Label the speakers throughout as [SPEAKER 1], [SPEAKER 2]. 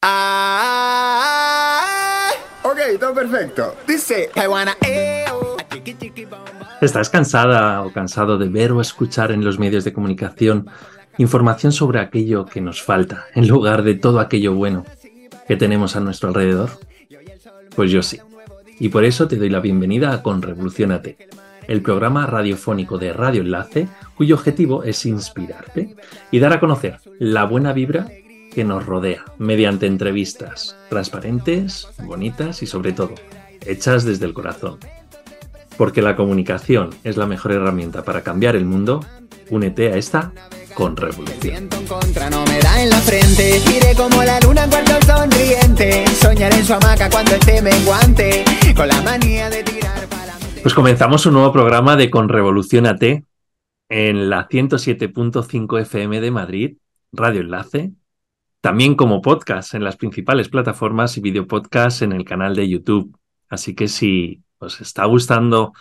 [SPEAKER 1] Ah, ok, todo perfecto. Dice, I wanna, eh, oh.
[SPEAKER 2] ¿Estás cansada o cansado de ver o escuchar en los medios de comunicación información sobre aquello que nos falta en lugar de todo aquello bueno que tenemos a nuestro alrededor? Pues yo sí. Y por eso te doy la bienvenida a Conrevolucionate, el programa radiofónico de Radio Enlace cuyo objetivo es inspirarte y dar a conocer la buena vibra que nos rodea mediante entrevistas transparentes, bonitas y sobre todo hechas desde el corazón. Porque la comunicación es la mejor herramienta para cambiar el mundo, únete a esta con revolución.
[SPEAKER 1] Siento en contra, no me da en la frente. Iré como la luna cuando sonriente. Soñaré en su hamaca cuando esté menguante. Con la manía de tirar para
[SPEAKER 2] Pues comenzamos un nuevo programa de Con Revolución AT en la 107.5 FM de Madrid, Radio Enlace, también como podcast en las principales plataformas y videopodcast en el canal de YouTube. Así que si os está gustando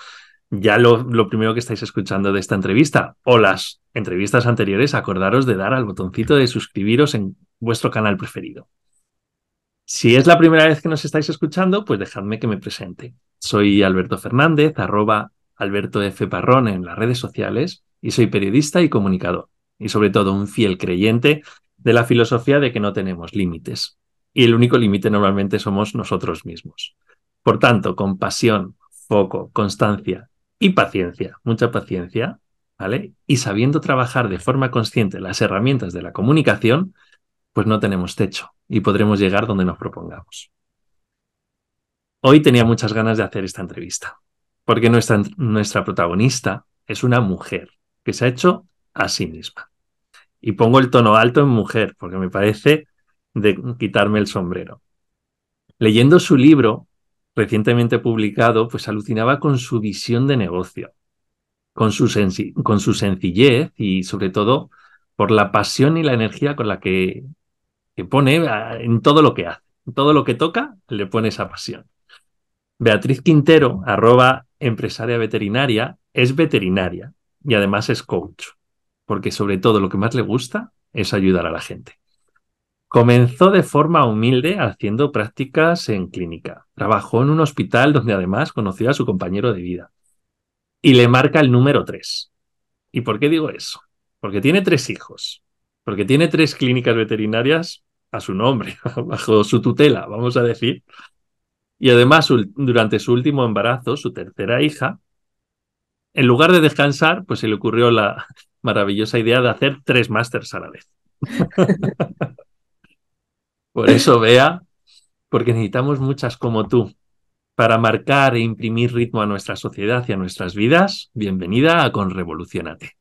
[SPEAKER 2] ya lo, lo, primero que estáis escuchando de esta entrevista o las entrevistas anteriores, acordaros de dar al botoncito de suscribiros en vuestro canal preferido. Si es la primera vez que nos estáis escuchando, pues dejadme que me presente. Soy Alberto Fernández, arroba Alberto F. Parrón en las redes sociales y soy periodista y comunicador. Y sobre todo un fiel creyente de la filosofía de que no tenemos límites. Y el único límite normalmente somos nosotros mismos. Por tanto, con pasión, foco, constancia y paciencia, mucha paciencia, ¿vale? Y sabiendo trabajar de forma consciente las herramientas de la comunicación, pues no tenemos techo y podremos llegar donde nos propongamos. Hoy tenía muchas ganas de hacer esta entrevista, porque nuestra, nuestra protagonista es una mujer que se ha hecho a sí misma. Y pongo el tono alto en mujer, porque me parece de quitarme el sombrero. Leyendo su libro, recientemente publicado, pues alucinaba con su visión de negocio, con su, con su sencillez y sobre todo por la pasión y la energía con la que, que pone en todo lo que hace. En todo lo que toca, le pone esa pasión. Beatriz Quintero, arroba empresaria veterinaria, es veterinaria y además es coach porque sobre todo lo que más le gusta es ayudar a la gente. Comenzó de forma humilde haciendo prácticas en clínica. Trabajó en un hospital donde además conoció a su compañero de vida. Y le marca el número 3. ¿Y por qué digo eso? Porque tiene tres hijos. Porque tiene tres clínicas veterinarias a su nombre, bajo su tutela, vamos a decir. Y además, durante su último embarazo, su tercera hija, en lugar de descansar, pues se le ocurrió la, maravillosa idea de hacer tres másters a la vez. Por eso, vea, porque necesitamos muchas como tú. Para marcar e imprimir ritmo a nuestra sociedad y a nuestras vidas, bienvenida a Conrevolucionate.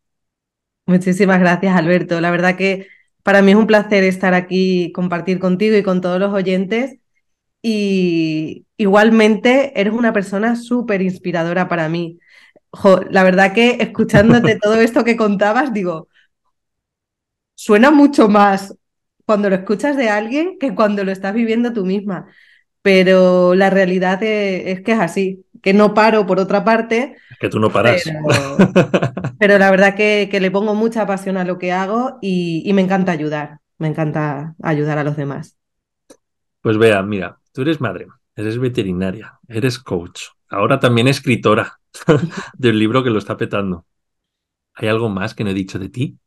[SPEAKER 3] Muchísimas gracias, Alberto. La verdad que para mí es un placer estar aquí, compartir contigo y con todos los oyentes. Y igualmente eres una persona súper inspiradora para mí jo, la verdad que escuchándote todo esto que contabas, digo, suena mucho más cuando lo escuchas de alguien que cuando lo estás viviendo tú misma. Pero la realidad es, que es así, que no paro por otra parte.
[SPEAKER 2] Que tú no paras.
[SPEAKER 3] Pero, pero la verdad que, que, le pongo mucha pasión a lo que hago y, y me encanta ayudar, me encanta ayudar a los demás.
[SPEAKER 2] Pues vea, mira, tú eres madre, eres veterinaria, eres coach, ahora también escritora del libro que lo está petando. ¿Hay algo más que no he dicho de ti?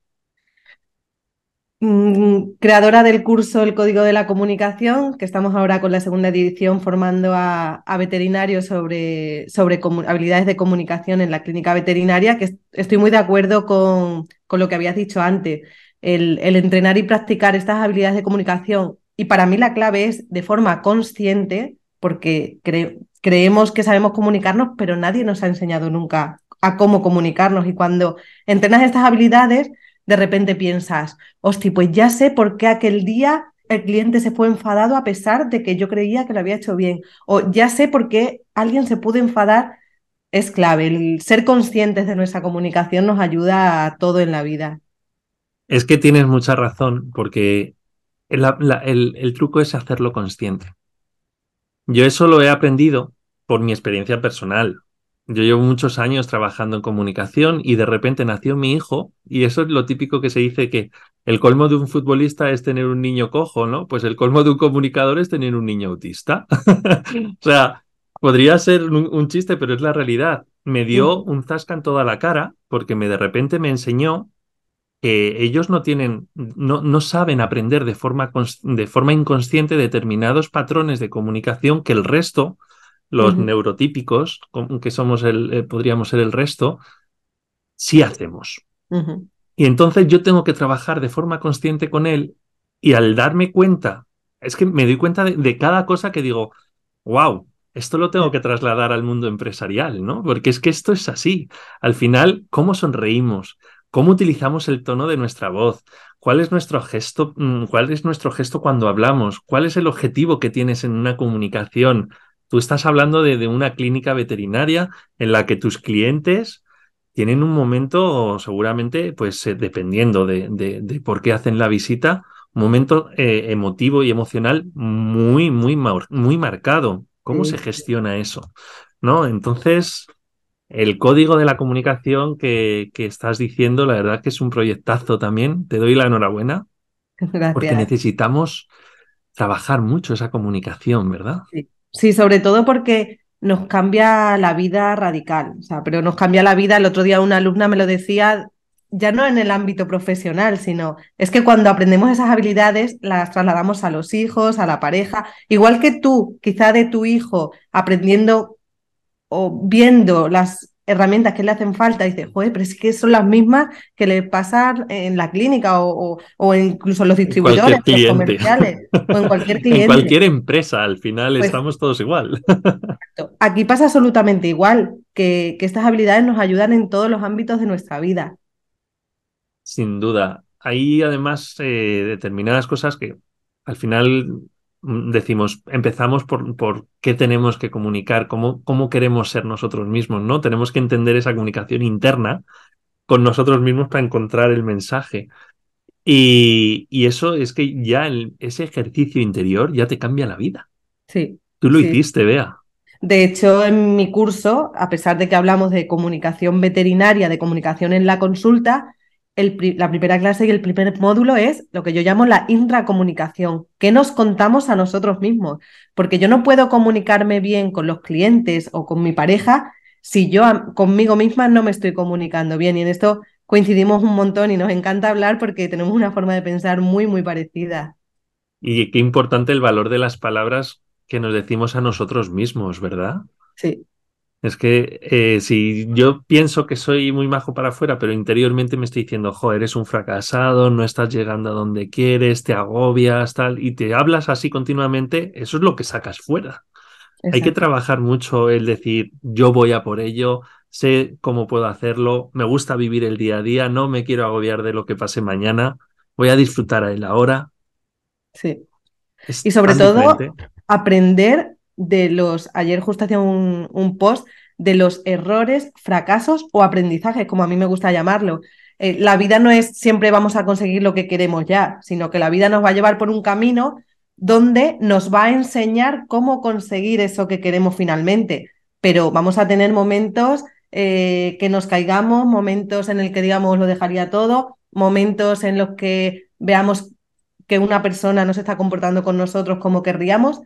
[SPEAKER 3] Mm, creadora del curso El Código de la Comunicación, que estamos ahora con la segunda edición formando a, veterinarios sobre, sobre habilidades de comunicación en la clínica veterinaria, que estoy muy de acuerdo con, con lo que habías dicho antes. El, entrenar y practicar estas habilidades de comunicación, y para mí la clave es de forma consciente, porque creo, creemos que sabemos comunicarnos, pero nadie nos ha enseñado nunca a cómo comunicarnos. Y cuando entrenas estas habilidades, de repente piensas, hostia, pues ya sé por qué aquel día el cliente se fue enfadado a pesar de que yo creía que lo había hecho bien. O ya sé por qué alguien se pudo enfadar. Es clave. El ser conscientes de nuestra comunicación nos ayuda a todo en la vida.
[SPEAKER 2] Es que tienes mucha razón, porque el, truco es hacerlo consciente. Yo eso lo he aprendido por mi experiencia personal. Yo llevo muchos años trabajando en comunicación y de repente nació mi hijo y eso es lo típico que se dice que el colmo de un futbolista es tener un niño cojo, ¿no? Pues el colmo de un comunicador es tener un niño autista. o sea, podría ser un, chiste, pero es la realidad. Me dio un zasca en toda la cara porque me de repente me enseñó que ellos no tienen, no, no saben aprender de forma, de forma inconsciente determinados patrones de comunicación que el resto, los neurotípicos, que somos el, eh, podríamos ser el resto, sí hacemos. Y entonces yo tengo que trabajar de forma consciente con él y al darme cuenta, es que me doy cuenta de, cada cosa que digo, wow, esto lo tengo que trasladar al mundo empresarial, ¿no? Porque es que esto es así. Al final, ¿cómo sonreímos? ¿Cómo utilizamos el tono de nuestra voz? ¿Cuál es nuestro gesto? Mm, ¿Cuál es nuestro gesto cuando hablamos? ¿Cuál es el objetivo que tienes en una comunicación? Tú estás hablando de una clínica veterinaria en la que tus clientes tienen un momento, seguramente, pues eh, dependiendo de, por qué hacen la visita, un momento eh, emotivo y emocional muy, muy, muy marcado. ¿Cómo se gestiona eso? ¿No? Entonces, el código de la comunicación que, que, estás diciendo, la verdad que es un proyectazo también. Te doy la enhorabuena.
[SPEAKER 3] Gracias.
[SPEAKER 2] Porque necesitamos trabajar mucho esa comunicación, ¿verdad?
[SPEAKER 3] sí sobre todo porque nos cambia la vida radical, o sea, pero nos cambia la vida. El otro día una alumna me lo decía, ya no en el ámbito profesional, sino es que cuando aprendemos esas habilidades las trasladamos a los hijos, a la pareja, igual que tú, quizá de tu hijo, aprendiendo o viendo las herramientas que le hacen falta, dice, joder, pero es que son las mismas que le pasan en la clínica o, o, incluso en los distribuidores, los comerciales, o en cualquier cliente.
[SPEAKER 2] en cualquier empresa, al final pues estamos todos igual.
[SPEAKER 3] Aquí pasa absolutamente igual, que, que estas habilidades nos ayudan en todos los ámbitos de nuestra vida.
[SPEAKER 2] Sin duda. Hay además eh, determinadas cosas que al final decimos, empezamos por, por, qué tenemos que comunicar, cómo, cómo queremos ser nosotros mismos, ¿no? Tenemos que entender esa comunicación interna con nosotros mismos para encontrar el mensaje. Y, y eso es que ya el, ese ejercicio interior ya te cambia la vida.
[SPEAKER 3] Sí.
[SPEAKER 2] Tú lo hiciste, Bea.
[SPEAKER 3] De hecho, en mi curso, a pesar de que hablamos de comunicación veterinaria, de comunicación en la consulta, la primera clase y el primer módulo es lo que yo llamo la intracomunicación. ¿Qué nos contamos a nosotros mismos? Porque yo no puedo comunicarme bien con los clientes o con mi pareja si yo conmigo misma no me estoy comunicando bien. Y en esto coincidimos un montón y nos encanta hablar porque tenemos una forma de pensar muy, muy parecida.
[SPEAKER 2] Y qué importante el valor de las palabras que nos decimos a nosotros mismos, ¿verdad?
[SPEAKER 3] Sí.
[SPEAKER 2] Es que eh, si yo pienso que soy muy majo para afuera, pero interiormente me estoy diciendo, joder, eres un fracasado, no estás llegando a donde quieres, te agobias, tal, y te hablas así continuamente, eso es lo que sacas fuera. Hay que trabajar mucho el decir, yo voy a por ello, sé cómo puedo hacerlo, me gusta vivir el día a día, no me quiero agobiar de lo que pase mañana, voy a disfrutar a él ahora.
[SPEAKER 3] Sí. y sobre todo, aprender de los, ayer justo hacía un, post de los errores, fracasos o aprendizajes, como a mí me gusta llamarlo. Eh, la vida no es siempre vamos a conseguir lo que queremos ya, sino que la vida nos va a llevar por un camino donde nos va a enseñar cómo conseguir eso que queremos finalmente. Pero vamos a tener momentos eh, que nos caigamos, momentos en el que digamos lo dejaría todo, momentos en los que veamos que una persona no se está comportando con nosotros como querríamos,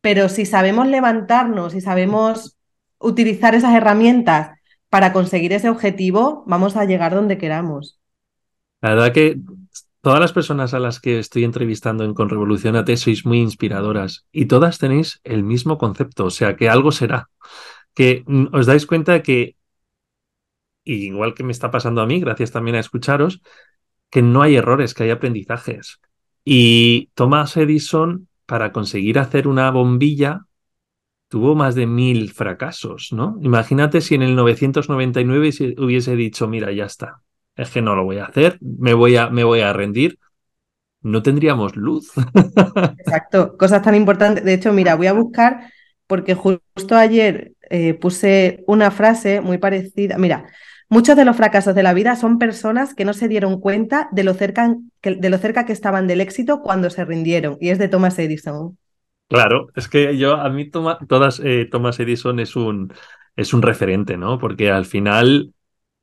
[SPEAKER 3] pero si sabemos levantarnos y sabemos utilizar esas herramientas para conseguir ese objetivo, vamos a llegar donde queramos.
[SPEAKER 2] La verdad que todas las personas a las que estoy entrevistando en Con Revolución AT sois muy inspiradoras y todas tenéis el mismo concepto, o sea que algo será. Que os dais cuenta que, igual que me está pasando a mí, gracias también a escucharos, que no hay errores, que hay aprendizajes. Y Thomas Edison para conseguir hacer una bombilla tuvo más de mil fracasos, ¿no? Imagínate si en el 999 hubiese dicho, mira, ya está, es que no lo voy a hacer, me voy a, rendir, no tendríamos luz.
[SPEAKER 3] Exacto, cosas tan importantes. De hecho, mira, voy a buscar, porque justo ayer eh, puse una frase muy parecida. Mira, Muchos de los fracasos de la vida son personas que no se dieron cuenta de lo cerca que, de lo cerca que estaban del éxito cuando se rindieron. Y es de Thomas Edison.
[SPEAKER 2] Claro, es que yo, a mí todas, eh, Thomas Edison es un, es un referente, ¿no? Porque al final,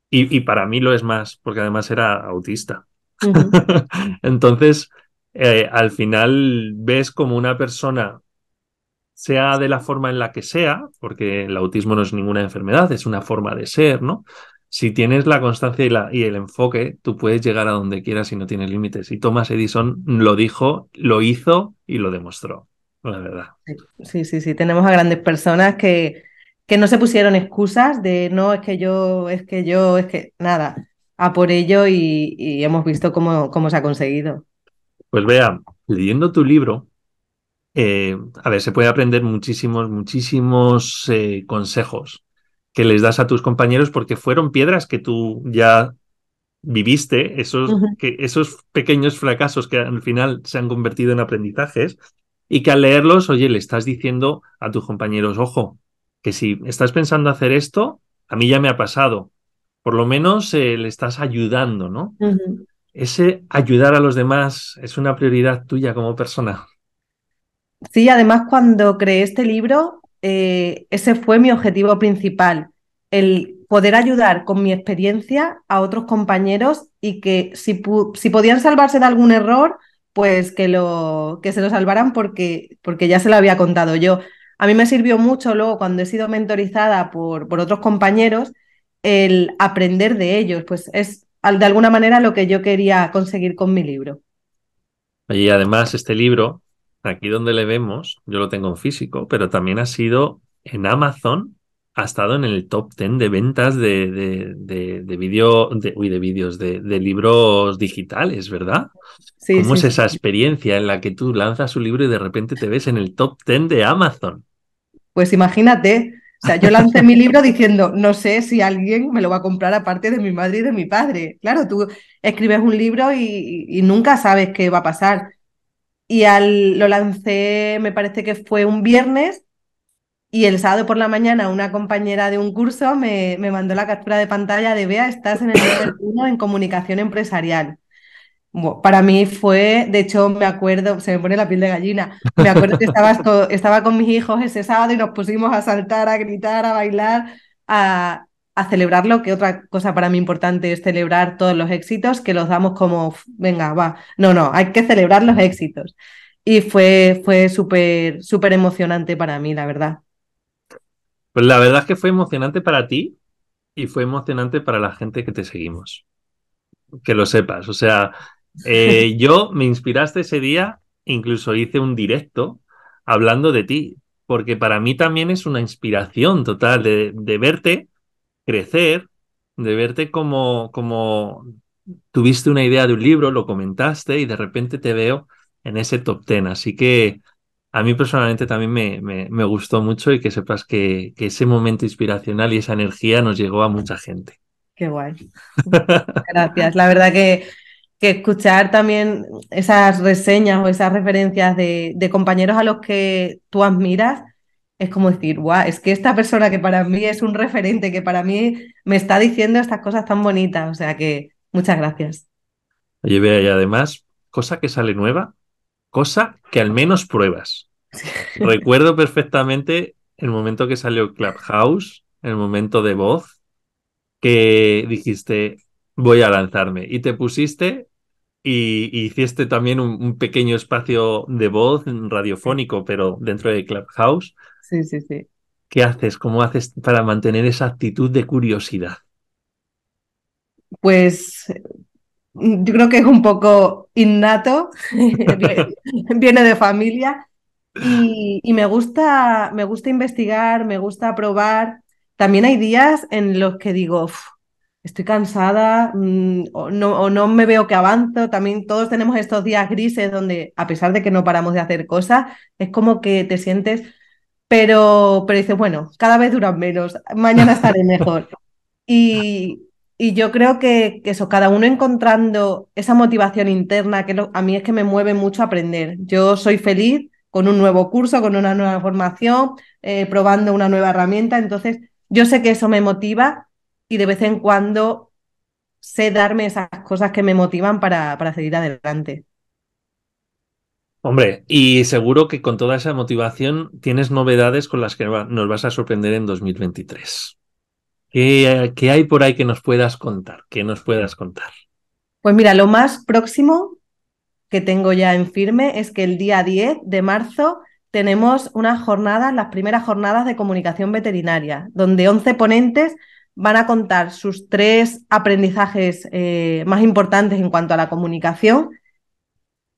[SPEAKER 2] y, y, para mí lo es más, porque además era autista. Entonces, eh, al final ves como una persona, sea de la forma en la que sea, porque el autismo no es ninguna enfermedad, es una forma de ser, ¿no? Si tienes la constancia y, la, y el enfoque, tú puedes llegar a donde quieras y no tienes límites. Y Thomas Edison lo dijo, lo hizo y lo demostró, la verdad.
[SPEAKER 3] Sí, sí, sí. Tenemos a grandes personas que, que no se pusieron excusas de no, es que yo, es que yo, es que nada, a por ello y, hemos visto cómo, cómo se ha conseguido.
[SPEAKER 2] Pues vea, leyendo tu libro, eh, a ver, se puede aprender muchísimos, muchísimos eh, consejos que les das a tus compañeros porque fueron piedras que tú ya viviste, esos, que, esos pequeños fracasos que al final se han convertido en aprendizajes y que al leerlos, oye, le estás diciendo a tus compañeros, ojo, que si estás pensando hacer esto, a mí ya me ha pasado. Por lo menos eh, le estás ayudando, ¿no? Ese ayudar a los demás es una prioridad tuya como persona.
[SPEAKER 3] Sí, además cuando creé este libro, eh, ese fue mi objetivo principal, el poder ayudar con mi experiencia a otros compañeros y que si, si podían salvarse de algún error, pues que, lo, que se lo salvaran porque, porque ya se lo había contado yo. A mí me sirvió mucho luego cuando he sido mentorizada por, por otros compañeros el aprender de ellos, pues es de alguna manera lo que yo quería conseguir con mi libro.
[SPEAKER 2] Y además este libro aquí donde le vemos, yo lo tengo en físico, pero también ha sido en Amazon, ha estado en el top 10 de ventas de, de, de, de vídeo, de, uy, de vídeos, de, libros digitales, ¿verdad? Sí, ¿Cómo es esa experiencia en la que tú lanzas un libro y de repente te ves en el top 10 de Amazon?
[SPEAKER 3] Pues imagínate, o sea, yo lancé mi libro diciendo, no sé si alguien me lo va a comprar aparte de mi madre y de mi padre. Claro, tú escribes un libro y, y nunca sabes qué va a pasar. Y al, lo lancé, me parece que fue un viernes, y el sábado por la mañana una compañera de un curso me, me mandó la captura de pantalla de Bea, estás en el nivel 1 en comunicación empresarial. para mí fue, de hecho me acuerdo, se me pone la piel de gallina, me acuerdo que estaba con mis hijos ese sábado y nos pusimos a saltar, a gritar, a bailar, a, a celebrarlo, que otra cosa para mí importante es celebrar todos los éxitos, que los damos como, venga, va, no, no, hay que celebrar los éxitos. Y fue, fue súper, súper emocionante para mí, la verdad.
[SPEAKER 2] Pues la verdad es que fue emocionante para ti y fue emocionante para la gente que te seguimos. Que lo sepas. O sea, eh, yo me inspiraste ese día, incluso hice un directo hablando de ti, porque para mí también es una inspiración total de, de verte crecer, de verte como, como tuviste una idea de un libro, lo comentaste y de repente te veo en ese top ten. Así que a mí personalmente también me, me, gustó mucho y que sepas que, que, ese momento inspiracional y esa energía nos llegó a mucha gente.
[SPEAKER 3] Qué guay. Gracias. La verdad que, que escuchar también esas reseñas o esas referencias de, de compañeros a los que tú admiras es como decir, guau, es que esta persona que para mí es un referente, que para mí me está diciendo estas cosas tan bonitas. O sea que muchas gracias.
[SPEAKER 2] Oye, vea, y además, cosa que sale nueva, cosa que al menos pruebas. Recuerdo perfectamente el momento que salió Clubhouse, el momento de voz, que dijiste, voy a lanzarme. Y te pusiste y, hiciste también un, pequeño espacio de voz radiofónico, pero dentro de Clubhouse.
[SPEAKER 3] Sí, sí, sí.
[SPEAKER 2] ¿Qué haces? ¿Cómo haces para mantener esa actitud de curiosidad?
[SPEAKER 3] Pues yo creo que es un poco innato, viene de familia y, me, gusta, me gusta investigar, me gusta probar. También hay días en los que digo, estoy cansada mm, o, no, o no me veo que avanzo. También todos tenemos estos días grises donde, a pesar de que no paramos de hacer cosas, es como que te sientes pero, pero dices, bueno, cada vez duran menos, mañana estaré mejor. Y, y yo creo que, eso, cada uno encontrando esa motivación interna, que a mí es que me mueve mucho aprender. Yo soy feliz con un nuevo curso, con una nueva formación, eh, probando una nueva herramienta, entonces yo sé que eso me motiva y de vez en cuando sé darme esas cosas que me motivan para, para seguir adelante.
[SPEAKER 2] Hombre, y seguro que con toda esa motivación tienes novedades con las que nos vas a sorprender en 2023. ¿Qué, ¿Qué, hay por ahí que nos puedas contar? ¿Qué nos puedas contar?
[SPEAKER 3] Pues mira, lo más próximo que tengo ya en firme es que el día 10 de marzo tenemos unas jornadas, las primeras jornadas de comunicación veterinaria, donde 11 ponentes van a contar sus tres aprendizajes eh, más importantes en cuanto a la comunicación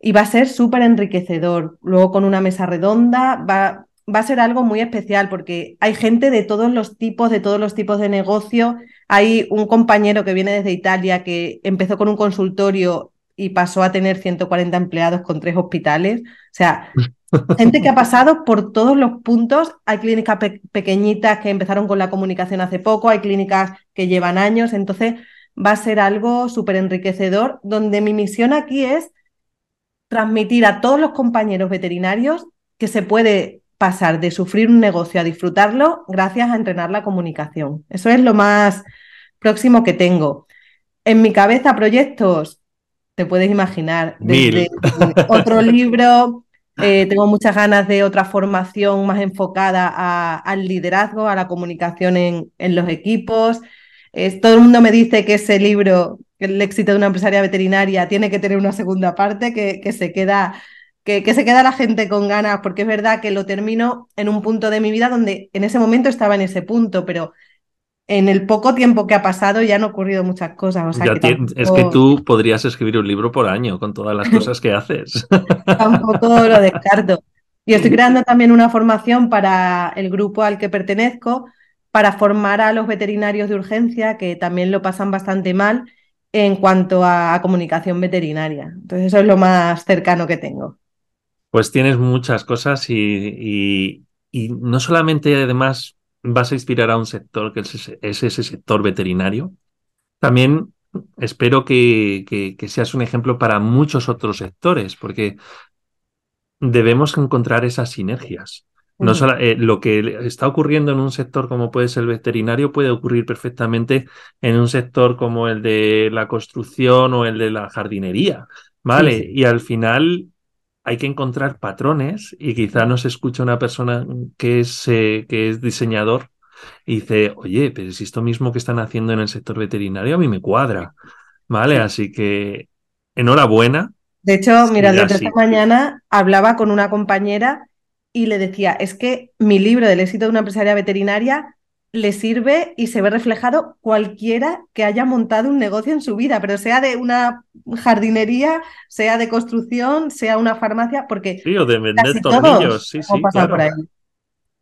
[SPEAKER 3] y va a ser súper enriquecedor. Luego con una mesa redonda va, va a ser algo muy especial porque hay gente de todos los tipos, de todos los tipos de negocio. Hay un compañero que viene desde Italia que empezó con un consultorio y pasó a tener 140 empleados con tres hospitales. O sea, gente que ha pasado por todos los puntos. Hay clínicas pequeñitas que empezaron con la comunicación hace poco, hay clínicas que llevan años. Entonces, va a ser algo súper enriquecedor, donde mi misión aquí es transmitir a todos los compañeros veterinarios que se puede pasar de sufrir un negocio a disfrutarlo gracias a entrenar la comunicación. Eso es lo más próximo que tengo. En mi cabeza proyectos, te puedes imaginar, desde otro libro, eh, tengo muchas ganas de otra formación más enfocada al liderazgo, a la comunicación en, los equipos. todo el mundo me dice que ese libro, El éxito de una empresaria veterinaria, tiene que tener una segunda parte que, que se queda que, se queda la gente con ganas, porque es verdad que lo termino en un punto de mi vida donde en ese momento estaba en ese punto, pero en el poco tiempo que ha pasado ya han ocurrido muchas cosas.
[SPEAKER 2] Es que tú podrías escribir un libro por año con todas las cosas que haces.
[SPEAKER 3] Tampoco lo descarto. Y estoy creando también una formación para el grupo al que pertenezco, para formar a los veterinarios de urgencia, que también lo pasan bastante mal en cuanto a comunicación veterinaria. Entonces eso es lo más cercano que tengo.
[SPEAKER 2] Pues tienes muchas cosas y, no solamente además vas a inspirar a un sector que es ese, sector veterinario, también espero que, seas un ejemplo para muchos otros sectores, porque debemos encontrar esas sinergias. No eh, lo que está ocurriendo en un sector como puede ser el veterinario puede ocurrir perfectamente en un sector como el de la construcción o el de la jardinería, ¿vale? Y al final hay que encontrar patrones y quizá nos escucha una persona que es, eh, que es diseñador y dice, oye, pero si esto mismo que están haciendo en el sector veterinario a mí me cuadra, ¿vale? Así que enhorabuena.
[SPEAKER 3] De hecho, mira, desde esta mañana hablaba con una compañera y le decía, es que mi libro del éxito de una empresaria veterinaria le sirve y se ve reflejado cualquiera que haya montado un negocio en su vida, pero sea de una jardinería, sea de construcción, sea una farmacia, porque...
[SPEAKER 2] Sí, o de vender tornillos, sí, sí, claro.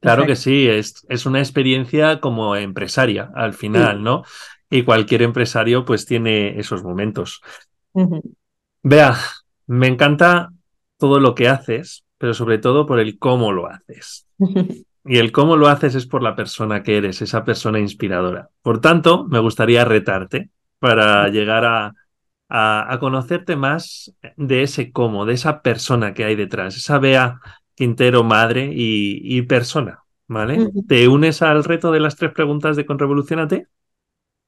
[SPEAKER 2] Claro que sí, es, es, una experiencia como empresaria al final, ¿no? Y cualquier empresario pues tiene esos momentos. Vea, me encanta todo lo que haces, pero sobre todo por el cómo lo haces. Y el cómo lo haces es por la persona que eres, esa persona inspiradora. Por tanto, me gustaría retarte para llegar a, a, conocerte más de ese cómo, de esa persona que hay detrás, esa Bea Quintero, madre y, persona. ¿Vale? ¿Te unes al reto de las tres preguntas de Conrevolucionate?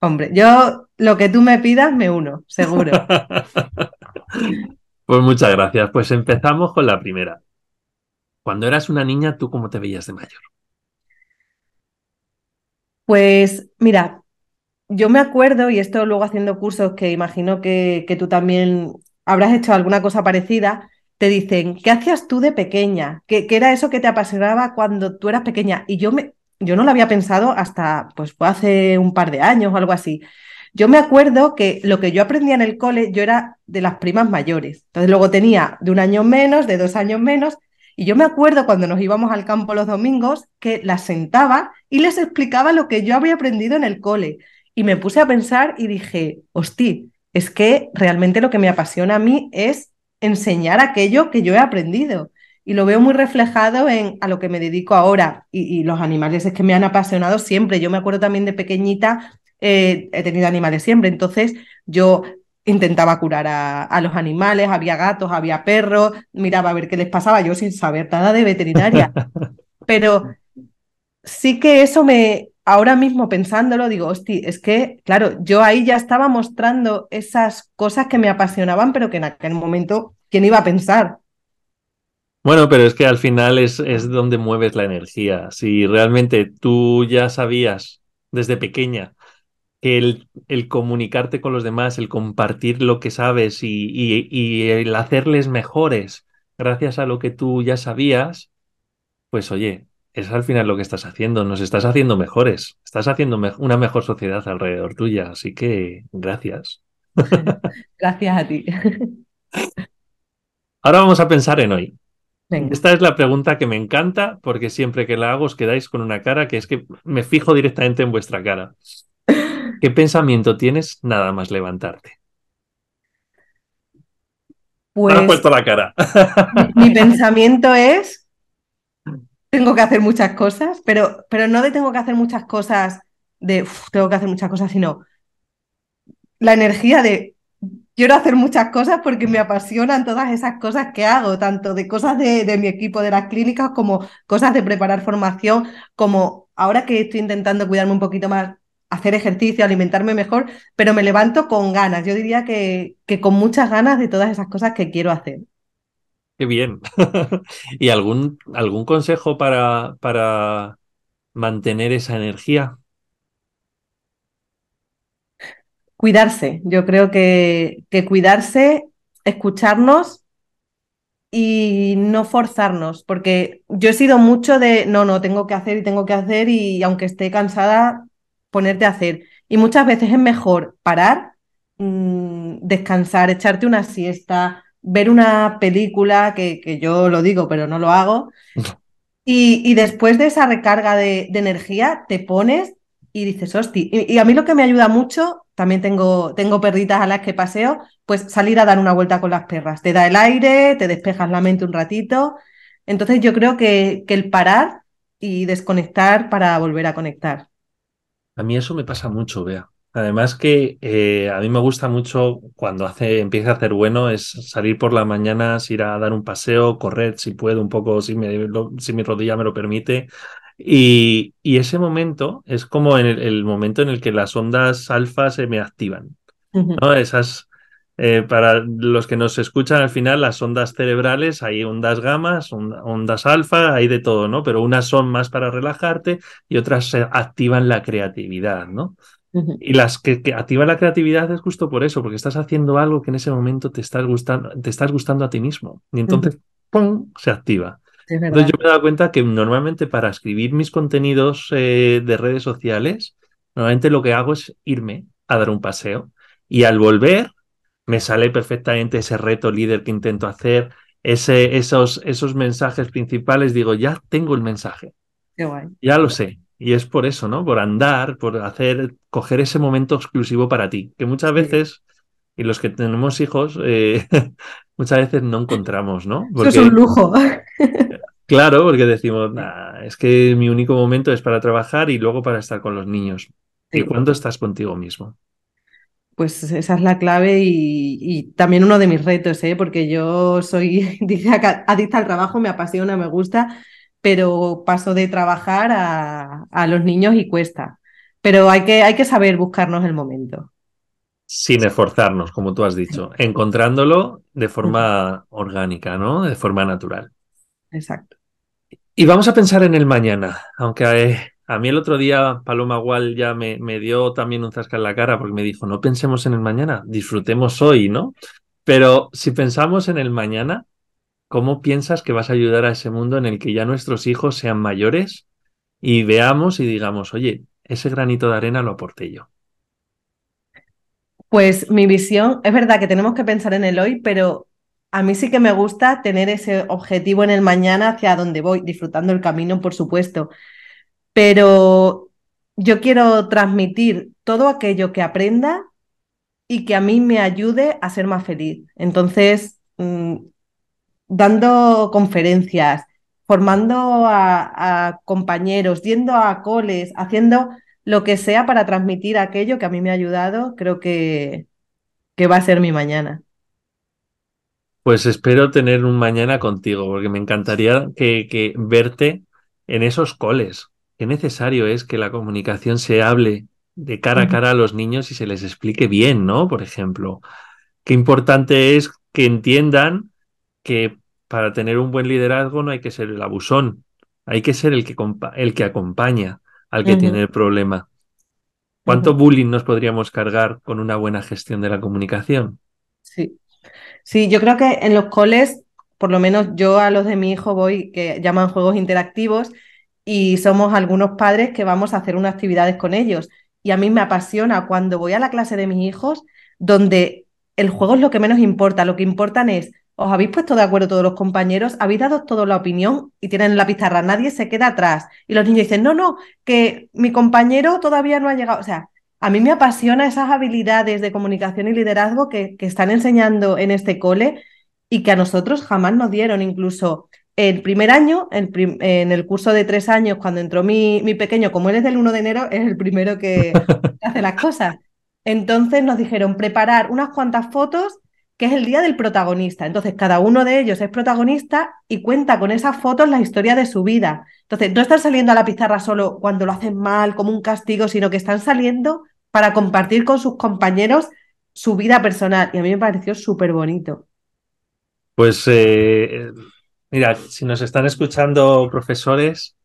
[SPEAKER 3] Hombre, yo lo que tú me pidas me uno, seguro.
[SPEAKER 2] pues muchas gracias. Pues empezamos con la primera. Cuando eras una niña, ¿tú cómo te veías de mayor?
[SPEAKER 3] Pues mira, yo me acuerdo, y esto luego haciendo cursos que imagino que, que tú también habrás hecho alguna cosa parecida, te dicen, ¿qué hacías tú de pequeña? ¿Qué, era eso que te apasionaba cuando tú eras pequeña? Y yo, me, yo no lo había pensado hasta, pues fue hace un par de años o algo así. Yo me acuerdo que lo que yo aprendía en el cole, yo era de las primas mayores. Entonces luego tenía de un año menos, de dos años menos, y yo me acuerdo cuando nos íbamos al campo los domingos que las sentaba y les explicaba lo que yo había aprendido en el cole. Y me puse a pensar y dije, hosti, es que realmente lo que me apasiona a mí es enseñar aquello que yo he aprendido. Y lo veo muy reflejado en a lo que me dedico ahora. Y, los animales es que me han apasionado siempre. Yo me acuerdo también de pequeñita, eh, he tenido animales siempre. Entonces yo intentaba curar a, los animales, había gatos, había perros, miraba a ver qué les pasaba, yo sin saber nada de veterinaria. Pero sí que eso me, ahora mismo pensándolo, digo, hosti, es que, claro, yo ahí ya estaba mostrando esas cosas que me apasionaban, pero que en aquel momento, ¿quién iba a pensar?
[SPEAKER 2] Bueno, pero es que al final es, es donde mueves la energía. Si realmente tú ya sabías desde pequeña que el, el, comunicarte con los demás, el compartir lo que sabes y, y, y, el hacerles mejores gracias a lo que tú ya sabías, pues oye, es al final lo que estás haciendo, nos estás haciendo mejores, estás haciendo me una mejor sociedad alrededor tuya, así que gracias.
[SPEAKER 3] Gracias a ti.
[SPEAKER 2] Ahora vamos a pensar en hoy.
[SPEAKER 3] Venga.
[SPEAKER 2] Esta es la pregunta que me encanta porque siempre que la hago os quedáis con una cara que es que me fijo directamente en vuestra cara. ¿Qué pensamiento tienes nada más levantarte?
[SPEAKER 3] Pues
[SPEAKER 2] Me has puesto la cara.
[SPEAKER 3] mi, mi pensamiento es, tengo que hacer muchas cosas, pero, pero no de tengo que hacer muchas cosas de "Uf, tengo que hacer muchas cosas, sino la energía de quiero hacer muchas cosas porque me apasionan todas esas cosas que hago, tanto de cosas de, de mi equipo de las clínicas como cosas de preparar formación, como ahora que estoy intentando cuidarme un poquito más, hacer ejercicio, alimentarme mejor, pero me levanto con ganas. Yo diría que, que con muchas ganas de todas esas cosas que quiero hacer.
[SPEAKER 2] Qué bien. ¿Y algún, algún consejo para, para mantener esa energía?
[SPEAKER 3] Cuidarse, yo creo que, que cuidarse, escucharnos y no forzarnos, porque yo he sido mucho de, no, no, tengo que hacer y tengo que hacer y aunque esté cansada, ponerte a hacer. Y muchas veces es mejor parar, mmm, descansar, echarte una siesta, ver una película, que, que yo lo digo, pero no lo hago, y, y después de esa recarga de, de energía te pones y dices, hosti, y, y a mí lo que me ayuda mucho también tengo, tengo perritas a las que paseo, pues salir a dar una vuelta con las perras. Te da el aire, te despejas la mente un ratito. Entonces yo creo que, que el parar y desconectar para volver a conectar.
[SPEAKER 2] A mí eso me pasa mucho, Bea. Además que eh, a mí me gusta mucho cuando hace, empieza a hacer bueno es salir por las mañanas, ir a dar un paseo, correr si puedo un poco, si, me, lo, si mi rodilla me lo permite. Y, y, ese momento es como en el, el, momento en el que las ondas alfa se me activan. ¿no? Esas, eh, para los que nos escuchan al final, las ondas cerebrales, hay ondas gamas, ondas alfa, hay de todo, ¿no? Pero unas son más para relajarte y otras activan la creatividad, ¿no? Y las que, que, activan la creatividad es justo por eso, porque estás haciendo algo que en ese momento te estás gustando, te estás gustando a ti mismo. Y entonces, uh -huh. ¡pum! se activa.
[SPEAKER 3] Es
[SPEAKER 2] Entonces yo me he dado cuenta que normalmente para escribir mis contenidos eh, de redes sociales, normalmente lo que hago es irme a dar un paseo y al volver me sale perfectamente ese reto líder que intento hacer, ese, esos, esos mensajes principales, digo, ya tengo el mensaje.
[SPEAKER 3] Qué guay.
[SPEAKER 2] Ya lo sé. Y es por eso, ¿no? Por andar, por hacer, coger ese momento exclusivo para ti, que muchas veces, y los que tenemos hijos, eh, muchas veces no encontramos, ¿no?
[SPEAKER 3] Porque, Eso es un lujo.
[SPEAKER 2] Claro, porque decimos, nah, es que mi único momento es para trabajar y luego para estar con los niños. Sí. ¿Y cuándo estás contigo mismo?
[SPEAKER 3] Pues esa es la clave y, y también uno de mis retos, ¿eh? porque yo soy adicta al trabajo, me apasiona, me gusta, pero paso de trabajar a, a los niños y cuesta. Pero hay que, hay que saber buscarnos el momento.
[SPEAKER 2] Sin esforzarnos, como tú has dicho, encontrándolo de forma orgánica, ¿no? De forma natural.
[SPEAKER 3] Exacto.
[SPEAKER 2] Y vamos a pensar en el mañana, aunque eh, a mí el otro día Paloma Gual ya me, me, dio también un zasca en la cara porque me dijo, no pensemos en el mañana, disfrutemos hoy, ¿no? Pero si pensamos en el mañana, ¿cómo piensas que vas a ayudar a ese mundo en el que ya nuestros hijos sean mayores y veamos y digamos, oye, ese granito de arena lo aporté yo?
[SPEAKER 3] Pues mi visión, es verdad que tenemos que pensar en el hoy, pero a mí sí que me gusta tener ese objetivo en el mañana hacia donde voy, disfrutando el camino, por supuesto. Pero yo quiero transmitir todo aquello que aprenda y que a mí me ayude a ser más feliz. Entonces, mmm, dando conferencias, formando a, compañeros, yendo a coles, haciendo lo que sea para transmitir aquello que a mí me ha ayudado, creo que, que va a ser mi mañana.
[SPEAKER 2] Pues espero tener un mañana contigo, porque me encantaría que verte en esos coles. Qué necesario es que la comunicación se hable de cara a cara a los niños y se les explique bien, ¿no? Por ejemplo, qué importante es que entiendan que para tener un buen liderazgo no hay que ser el abusón, hay que ser el que, el que acompaña al que uh -huh. tiene el problema. ¿Cuánto bullying nos podríamos cargar con una buena gestión de la comunicación?
[SPEAKER 3] Sí. Sí, yo creo que en los coles, por lo menos yo a los de mi hijo voy, que llaman juegos interactivos, y somos algunos padres que vamos a hacer unas actividades con ellos. Y a mí me apasiona cuando voy a la clase de mis hijos, donde el juego es lo que menos importa, lo que importan es, os habéis puesto de acuerdo todos los compañeros, habéis dado toda la opinión y tienen la pizarra, nadie se queda atrás. Y los niños dicen, no, no, que mi compañero todavía no ha llegado. O sea, a mí me apasiona esas habilidades de comunicación y liderazgo que, que están enseñando en este cole y que a nosotros jamás nos dieron. Incluso el primer año, en el curso de tres años, cuando entró mi, mi, pequeño, como él es del 1 de enero, es el primero que hace las cosas. Entonces nos dijeron preparar unas cuantas fotos, que es el día del protagonista. Entonces cada uno de ellos es protagonista y cuenta con esas fotos la historia de su vida. Entonces no están saliendo a la pizarra solo cuando lo hacen mal, como un castigo, sino que están saliendo para compartir con sus compañeros su vida personal. Y a mí me pareció súper bonito.
[SPEAKER 2] Pues eh, mira, si nos están escuchando profesores,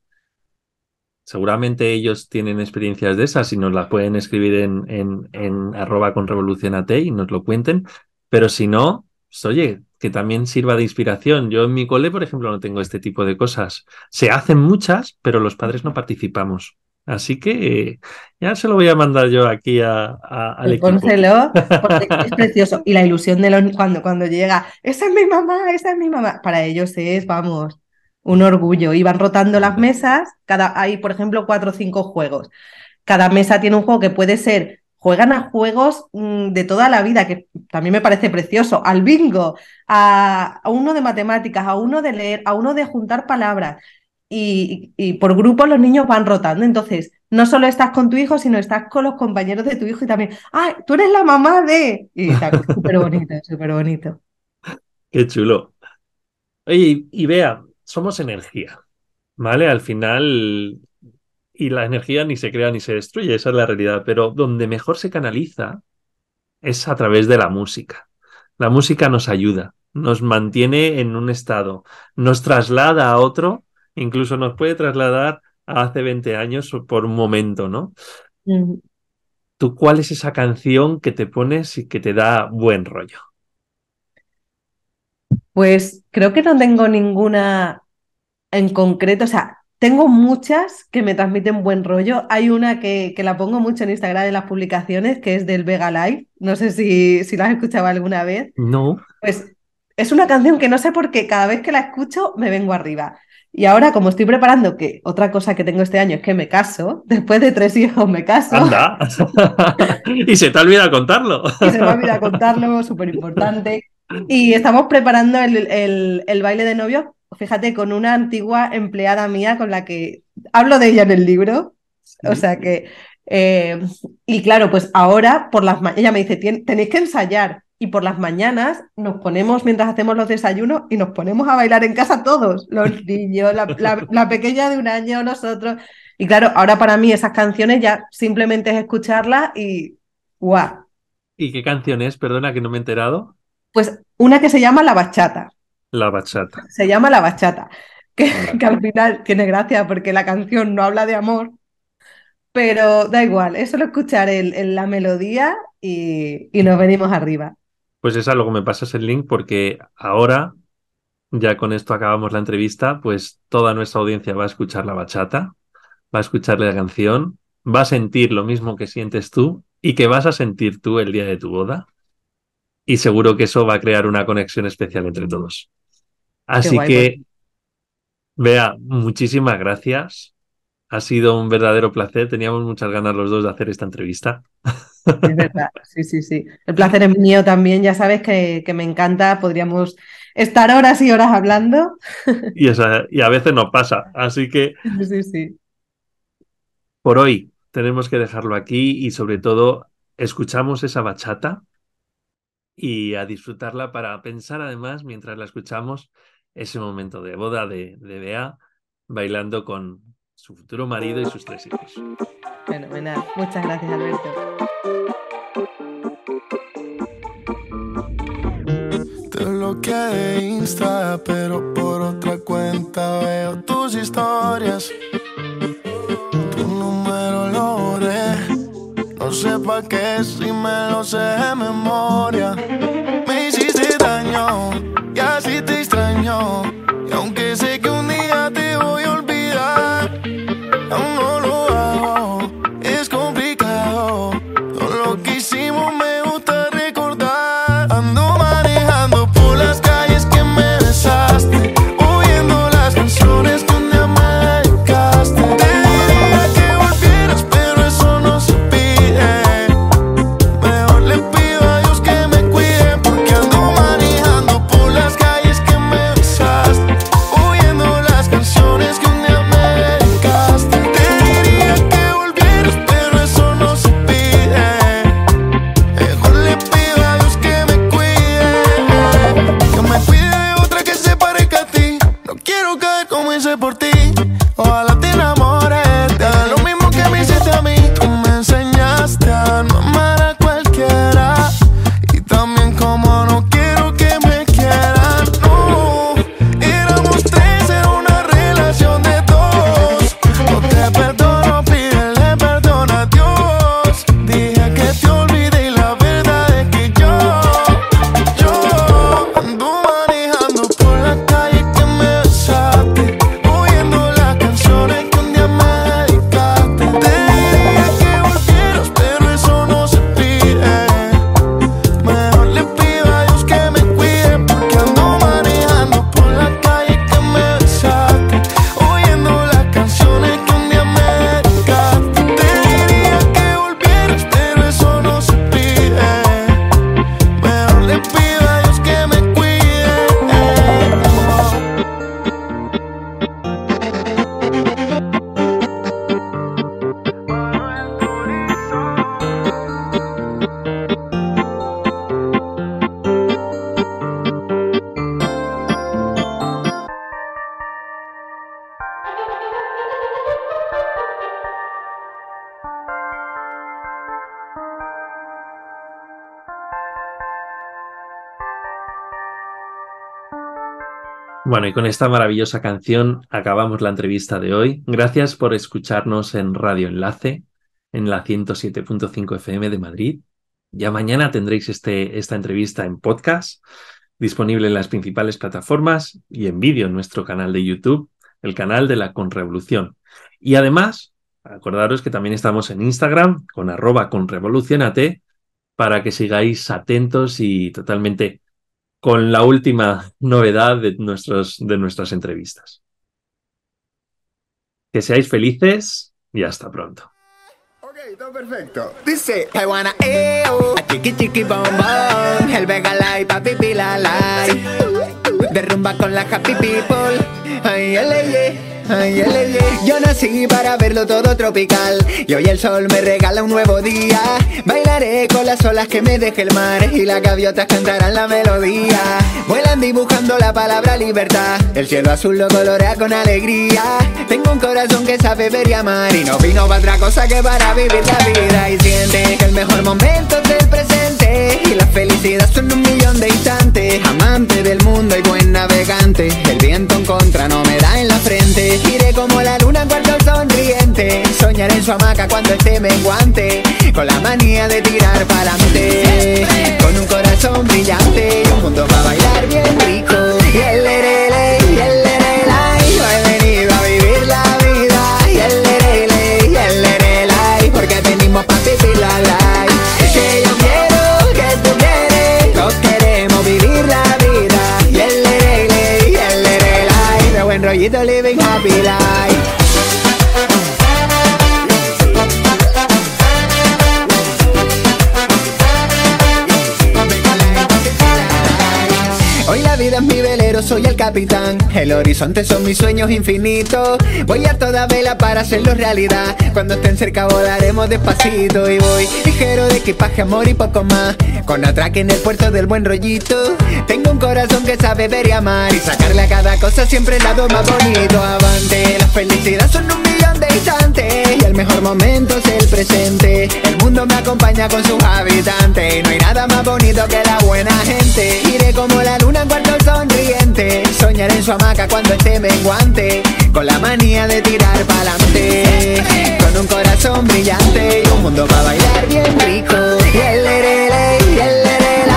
[SPEAKER 2] seguramente ellos tienen experiencias de esas y nos las pueden escribir en, en, en arroba con revolución y nos lo cuenten. Pero si no, pues, oye, que también sirva de inspiración. Yo en mi cole, por ejemplo, no tengo este tipo de cosas. Se hacen muchas, pero los padres no participamos. Así que ya se lo voy a mandar yo aquí a, a, al equipo.
[SPEAKER 3] Pónselo, porque es precioso. Y la ilusión de los, cuando, cuando llega, esa es mi mamá, esa es mi mamá. Para ellos es, vamos, un orgullo. Iban rotando las mesas, cada, hay, por ejemplo, cuatro o cinco juegos. Cada mesa tiene un juego que puede ser, juegan a juegos mm, de toda la vida, que también me parece precioso, al bingo, a, a uno de matemáticas, a uno de leer, a uno de juntar palabras y, por grupos los niños van rotando. Entonces, no solo estás con tu hijo, sino estás con los compañeros de tu hijo y también, ¡ah, tú eres la mamá de! Y súper bonito, súper bonito.
[SPEAKER 2] Qué chulo. Oye, y vea, somos energía, ¿vale? Al final, y la energía ni se crea ni se destruye, esa es la realidad, pero donde mejor se canaliza es a través de la música. La música nos ayuda, nos mantiene en un estado, nos traslada a otro incluso nos puede trasladar a hace 20 años por un momento, ¿no? ¿Tú cuál es esa canción que te pones y que te da buen rollo?
[SPEAKER 3] Pues creo que no tengo ninguna en concreto, o sea, tengo muchas que me transmiten buen rollo. Hay una que, que la pongo mucho en Instagram en las publicaciones, que es del Vega Live. No sé si, si la has escuchado alguna vez.
[SPEAKER 2] No.
[SPEAKER 3] Pues es una canción que no sé por qué cada vez que la escucho me vengo arriba. Y ahora, como estoy preparando, que otra cosa que tengo este año es que me caso, después de tres hijos me caso.
[SPEAKER 2] Anda. y se te olvida contarlo.
[SPEAKER 3] y se me olvida contarlo, súper importante. Y estamos preparando el, el, el, baile de novios, fíjate, con una antigua empleada mía con la que hablo de ella en el libro. O sea que, eh, y claro, pues ahora por las ella me dice, tenéis que ensayar y por las mañanas nos ponemos mientras hacemos los desayunos y nos ponemos a bailar en casa todos, los niños, la, pequeña de un año, nosotros. Y claro, ahora para mí esas canciones ya simplemente es escucharlas y ¡guau!
[SPEAKER 2] ¿Y qué canción es? Perdona que no me he enterado.
[SPEAKER 3] Pues una que se llama La Bachata.
[SPEAKER 2] La Bachata.
[SPEAKER 3] Se llama La Bachata. Que, que al final tiene gracia porque la canción no habla de amor, pero da igual, es solo escuchar el, la melodía y, y nos venimos arriba.
[SPEAKER 2] Pues es algo, me pasas el link porque ahora, ya con esto acabamos la entrevista, pues toda nuestra audiencia va a escuchar la bachata, va a escuchar la canción, va a sentir lo mismo que sientes tú y que vas a sentir tú el día de tu boda. Y seguro que eso va a crear una conexión especial entre todos. Así que, vea, muchísimas gracias. Ha sido un verdadero placer. Teníamos muchas ganas los dos de hacer esta entrevista.
[SPEAKER 3] Es verdad, sí, sí, sí. El placer es mío también, ya sabes que, que me encanta, podríamos estar horas y horas hablando.
[SPEAKER 2] Y, y a veces no pasa, así que...
[SPEAKER 3] Sí, sí.
[SPEAKER 2] Por hoy tenemos que dejarlo aquí y sobre todo escuchamos esa bachata y a disfrutarla para pensar además, mientras la escuchamos, ese momento de boda de, de Bea bailando con su futuro marido y sus tres hijos.
[SPEAKER 3] Fenomenal. Muchas gracias, Alberto.
[SPEAKER 4] Te bloqueé de Insta, pero por otra cuenta veo tus historias. Tu número lo borré pa' qué si me lo sé de memoria.
[SPEAKER 2] Bueno, y con esta maravillosa canción acabamos la entrevista de hoy. Gracias por escucharnos en Radio Enlace, en la 107.5 FM de Madrid. Ya mañana tendréis este, esta entrevista en podcast, disponible en las principales plataformas y en vídeo en nuestro canal de YouTube, el canal de la Conrevolución. Y además, acordaros que también estamos en Instagram con arroba conrevolucionate para que sigáis atentos y totalmente con la última novedad de, nuestros, de nuestras entrevistas. Que seáis felices y hasta pronto.
[SPEAKER 1] Ok, todo perfecto. Dice, I wanna eo, a chiqui chiqui bom bom, el vega lai, papi pila lai. Derrumba con la happy people, ay, ele, Yo nací para verlo todo tropical y hoy el sol me regala un nuevo día. Bailaré con las olas que me deje el mar y las gaviotas cantarán la melodía. Vuelan dibujando la palabra libertad. El cielo azul lo colorea con alegría. Tengo un corazón que sabe ver y amar y no vino para otra cosa que para vivir la vida y siente que el mejor momento es el presente y la felicidad son un millón de instantes. Amante del mundo y buen navegante, el viento en contra no me da en la frente. Iré como la luna cuando sonriente, soñaré en su hamaca cuando esté menguante, con la manía de tirar para adelante, con un corazón brillante y un mundo para bailar bien rico. Y el soy el capitán. El horizonte son mis sueños infinitos. Voy a toda vela para hacerlo realidad. Cuando estén cerca volaremos despacito. Y voy ligero de equipaje, amor y poco más. Con atraque en el puerto del buen rollito. Tengo un corazón que sabe ver y amar. Y sacarle a cada cosa siempre el lado más bonito. Avante, la felicidad son un y el mejor momento es el presente. El mundo me acompaña con sus habitantes y no hay nada más bonito que la buena gente. Iré como la luna en cuarto sonriente, soñar en su hamaca cuando esté menguante, con la manía de tirar pa'lante, con un corazón brillante y un mundo para bailar bien rico. Y el, el, el, el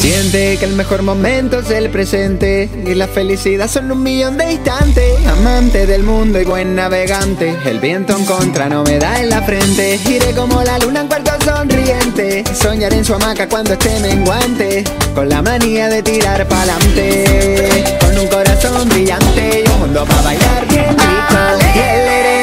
[SPEAKER 1] Siente que el mejor momento es el presente y la felicidad son un millón de instantes. Amante del mundo y buen navegante, el viento en contra no me da en la frente. Iré como la luna en cuarto sonriente, soñaré en su hamaca cuando esté menguante, con la manía de tirar pa'lante un corazón brillante y un mundo para bailar bien